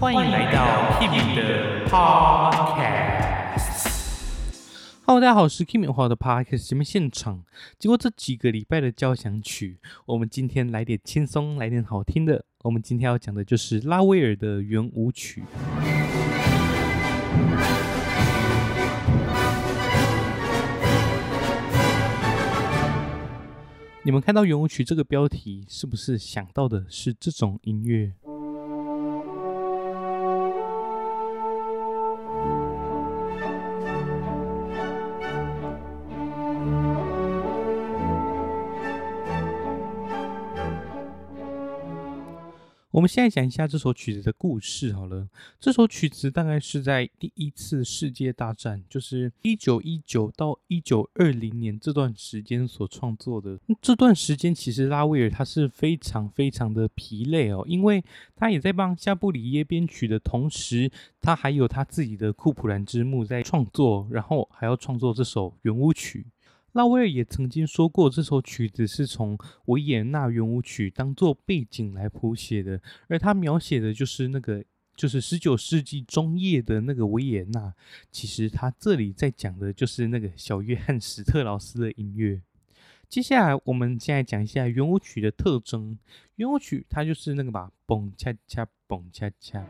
欢迎来到 Kimi 的 Podcast。Hello，大家好，我是 Kimi 花的 Podcast 节目现场。经过这几个礼拜的交响曲，我们今天来点轻松，来点好听的。我们今天要讲的就是拉威尔的圆舞曲。你们看到圆舞曲这个标题，是不是想到的是这种音乐？我们现在讲一下这首曲子的故事好了。这首曲子大概是在第一次世界大战，就是一九一九到一九二零年这段时间所创作的。这段时间其实拉威尔他是非常非常的疲累哦，因为他也在帮夏布里耶编曲的同时，他还有他自己的库普兰之墓在创作，然后还要创作这首圆舞曲。拉威尔也曾经说过，这首曲子是从维也纳圆舞曲当做背景来谱写的，而他描写的就是那个，就是十九世纪中叶的那个维也纳。其实他这里在讲的就是那个小约翰史特劳斯的音乐。接下来，我们现在讲一下圆舞曲的特征。圆舞曲它就是那个吧，蹦恰恰，蹦恰恰。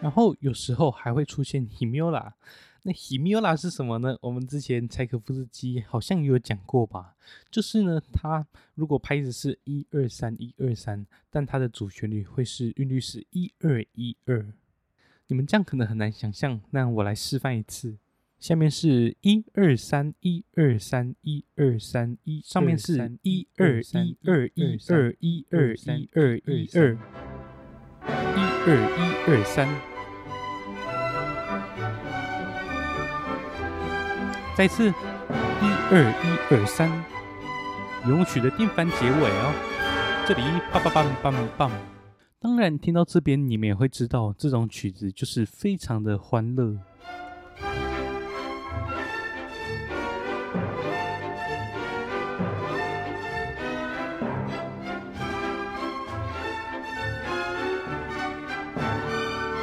然后有时候还会出现 Himura，那 Himura 是什么呢？我们之前柴可夫斯基好像有讲过吧？就是呢，它如果拍子是一二三一二三，但它的主旋律会是韵律是一二一二。你们这样可能很难想象，那我来示范一次。下面是一二三一二三一二三一，上面是一二一二一二一二一二一二一二三。再次，一二一二三，咏曲的定番结尾哦。这里，棒棒棒棒棒。当然，听到这边，你们也会知道，这种曲子就是非常的欢乐。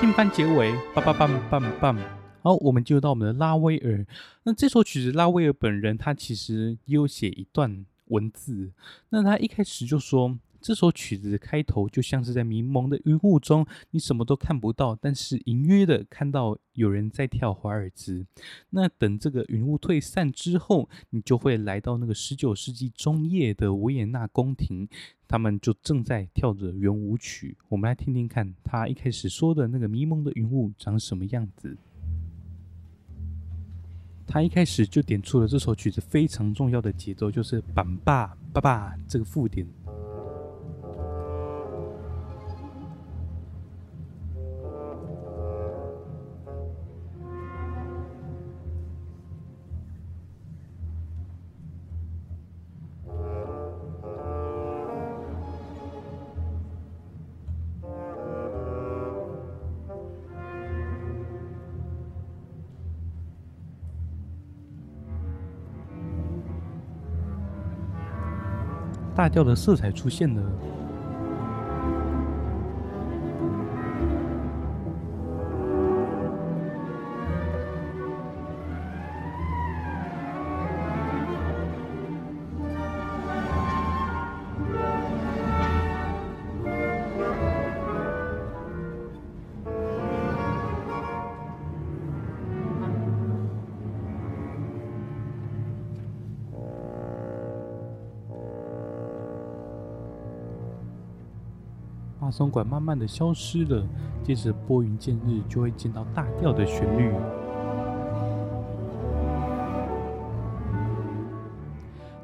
定番结尾，棒棒棒棒棒。好，我们进入到我们的拉威尔。那这首曲子，拉威尔本人他其实也有写一段文字。那他一开始就说，这首曲子的开头就像是在迷蒙的云雾中，你什么都看不到，但是隐约的看到有人在跳华尔兹。那等这个云雾退散之后，你就会来到那个十九世纪中叶的维也纳宫廷，他们就正在跳着圆舞曲。我们来听听看，他一开始说的那个迷蒙的云雾长什么样子。他一开始就点出了这首曲子非常重要的节奏，就是“板爸爸爸”这个附点。大调的色彩出现了。松管慢慢的消失了，接着拨云见日，就会见到大调的旋律。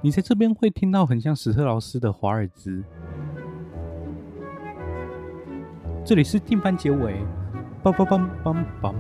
你在这边会听到很像史特劳斯的华尔兹。这里是定番结尾，梆梆梆梆梆。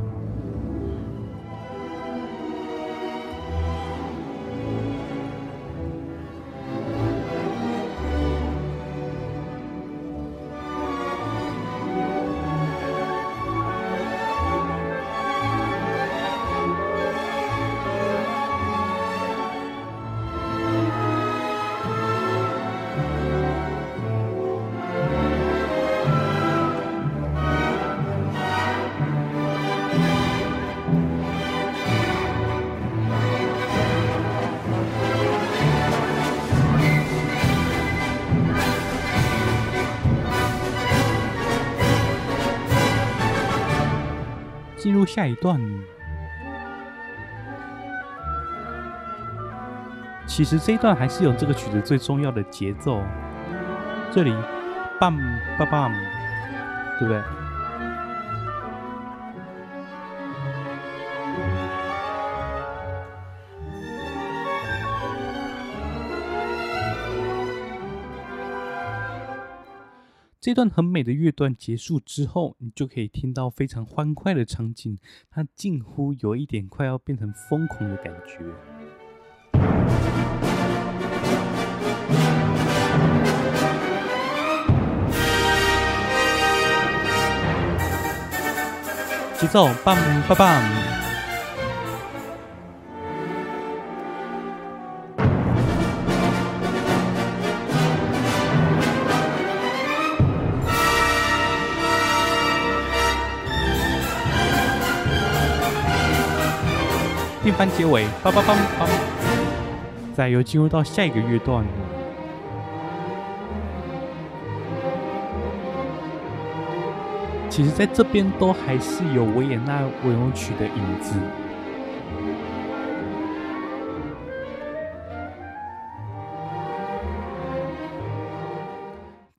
进入下一段。其实这一段还是有这个曲子最重要的节奏，这里 bam bam，对不对？这段很美的乐段结束之后，你就可以听到非常欢快的场景，它近乎有一点快要变成疯狂的感觉。节奏棒棒棒！变翻结尾，梆梆梆梆，再又进入到下一个乐段。其实，在这边都还是有维也纳圆舞曲的影子。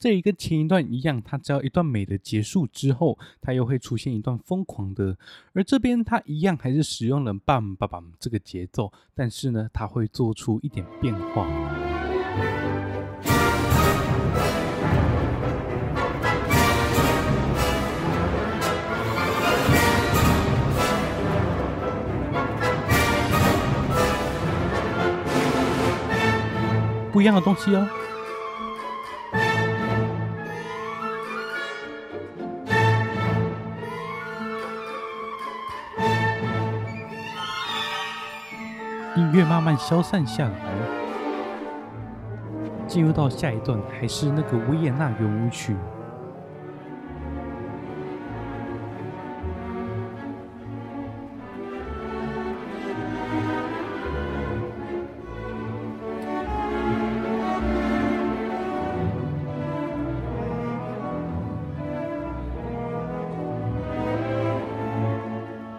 这一个前一段一样，它只要一段美的结束之后，它又会出现一段疯狂的。而这边它一样还是使用了 bang bang bang 这个节奏，但是呢，它会做出一点变化。不一样的东西哦。慢消散下来，进入到下一段，还是那个维也纳圆舞曲。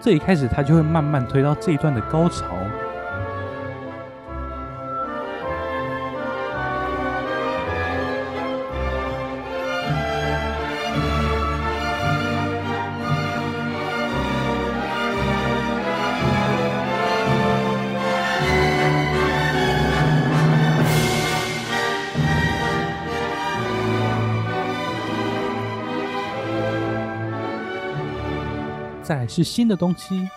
这一开始，它就会慢慢推到这一段的高潮。是新的东西，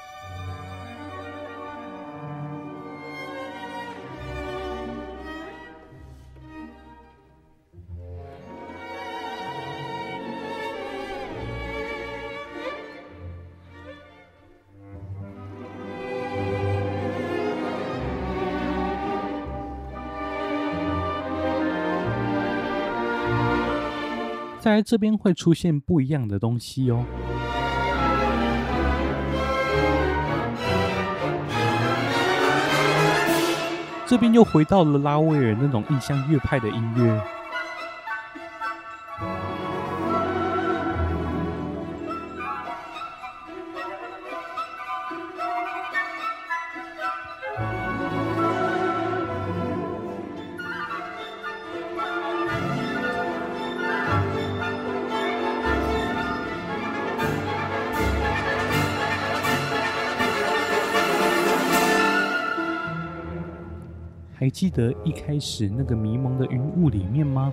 在这边会出现不一样的东西哦。这边又回到了拉威尔那种印象乐派的音乐。还记得一开始那个迷蒙的云雾里面吗？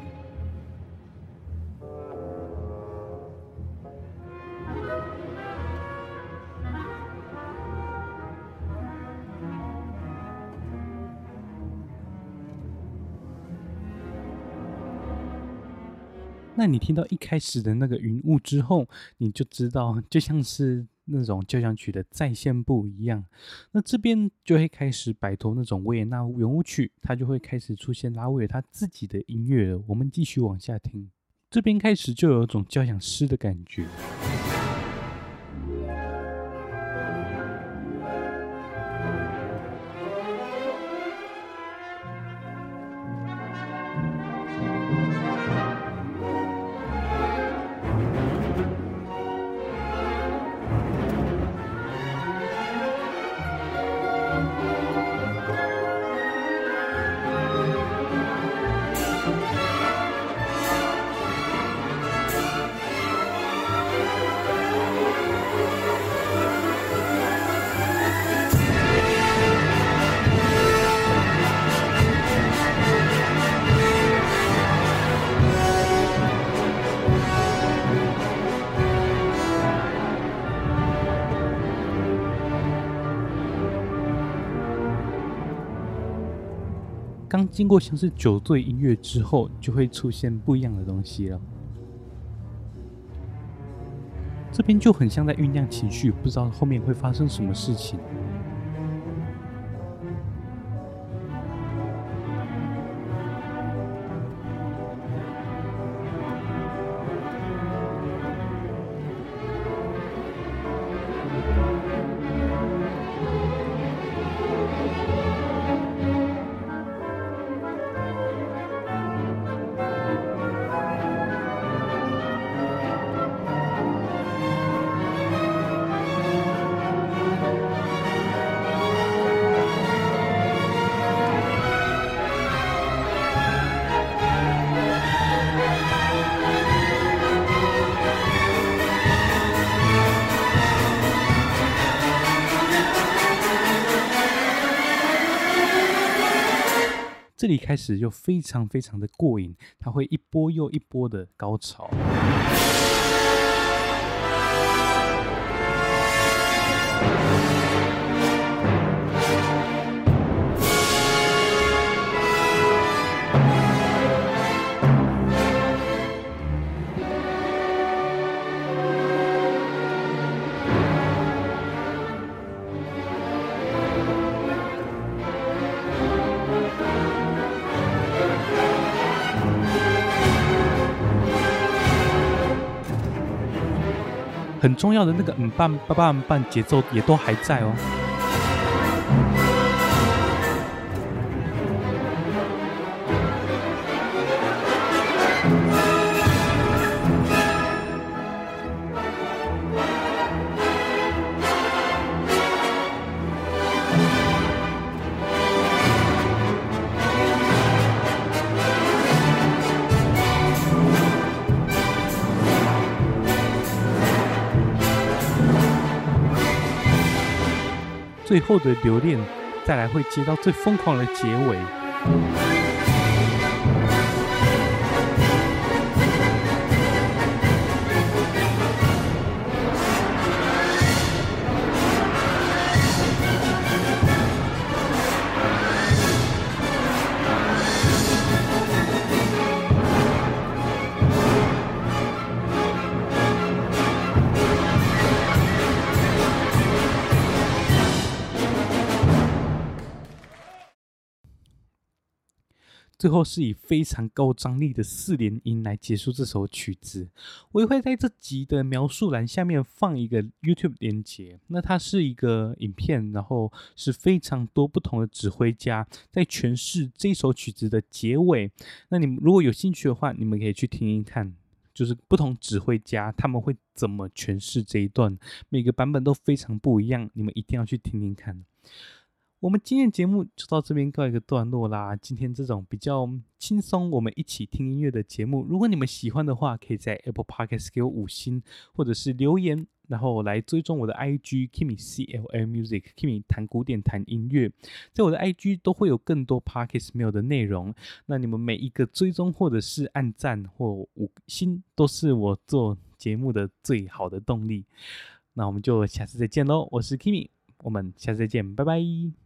那你听到一开始的那个云雾之后，你就知道，就像是。那种交响曲的再现不一样，那这边就会开始摆脱那种维也纳圆舞曲，它就会开始出现拉威尔他自己的音乐了。我们继续往下听，这边开始就有种交响诗的感觉。刚经过像是酒醉音乐之后，就会出现不一样的东西了。这边就很像在酝酿情绪，不知道后面会发生什么事情。这里开始就非常非常的过瘾，它会一波又一波的高潮。很重要的那个嗯半叭叭嗯半节奏也都还在哦。最后的留恋，再来会接到最疯狂的结尾。最后是以非常高张力的四连音来结束这首曲子。我也会在这集的描述栏下面放一个 YouTube 连接。那它是一个影片，然后是非常多不同的指挥家在诠释这首曲子的结尾。那你们如果有兴趣的话，你们可以去听听看，就是不同指挥家他们会怎么诠释这一段，每个版本都非常不一样，你们一定要去听听看。我们今天节目就到这边告一个段落啦。今天这种比较轻松，我们一起听音乐的节目，如果你们喜欢的话，可以在 Apple Podcast 给我五星，或者是留言，然后来追踪我的 IG Kimmy C L M Music Kimmy 弹古典弹音乐，在我的 IG 都会有更多 Podcast 没有的内容。那你们每一个追踪或者是按赞或五星，都是我做节目的最好的动力。那我们就下次再见喽，我是 Kimmy，我们下次再见，拜拜。